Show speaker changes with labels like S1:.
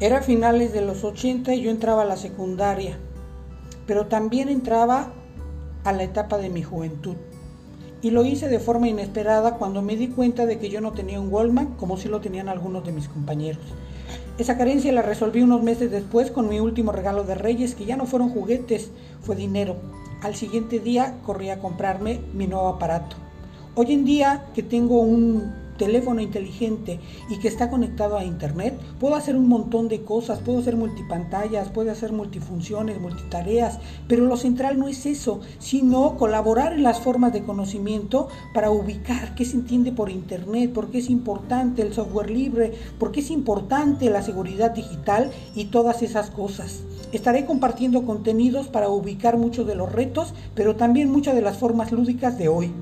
S1: Era finales de los 80 y yo entraba a la secundaria, pero también entraba a la etapa de mi juventud. Y lo hice de forma inesperada cuando me di cuenta de que yo no tenía un Wallman como si lo tenían algunos de mis compañeros. Esa carencia la resolví unos meses después con mi último regalo de Reyes, que ya no fueron juguetes, fue dinero. Al siguiente día corrí a comprarme mi nuevo aparato. Hoy en día que tengo un teléfono inteligente y que está conectado a internet, puedo hacer un montón de cosas, puedo hacer multipantallas, puedo hacer multifunciones, multitareas, pero lo central no es eso, sino colaborar en las formas de conocimiento para ubicar qué se entiende por internet, por qué es importante el software libre, por qué es importante la seguridad digital y todas esas cosas. Estaré compartiendo contenidos para ubicar muchos de los retos, pero también muchas de las formas lúdicas de hoy.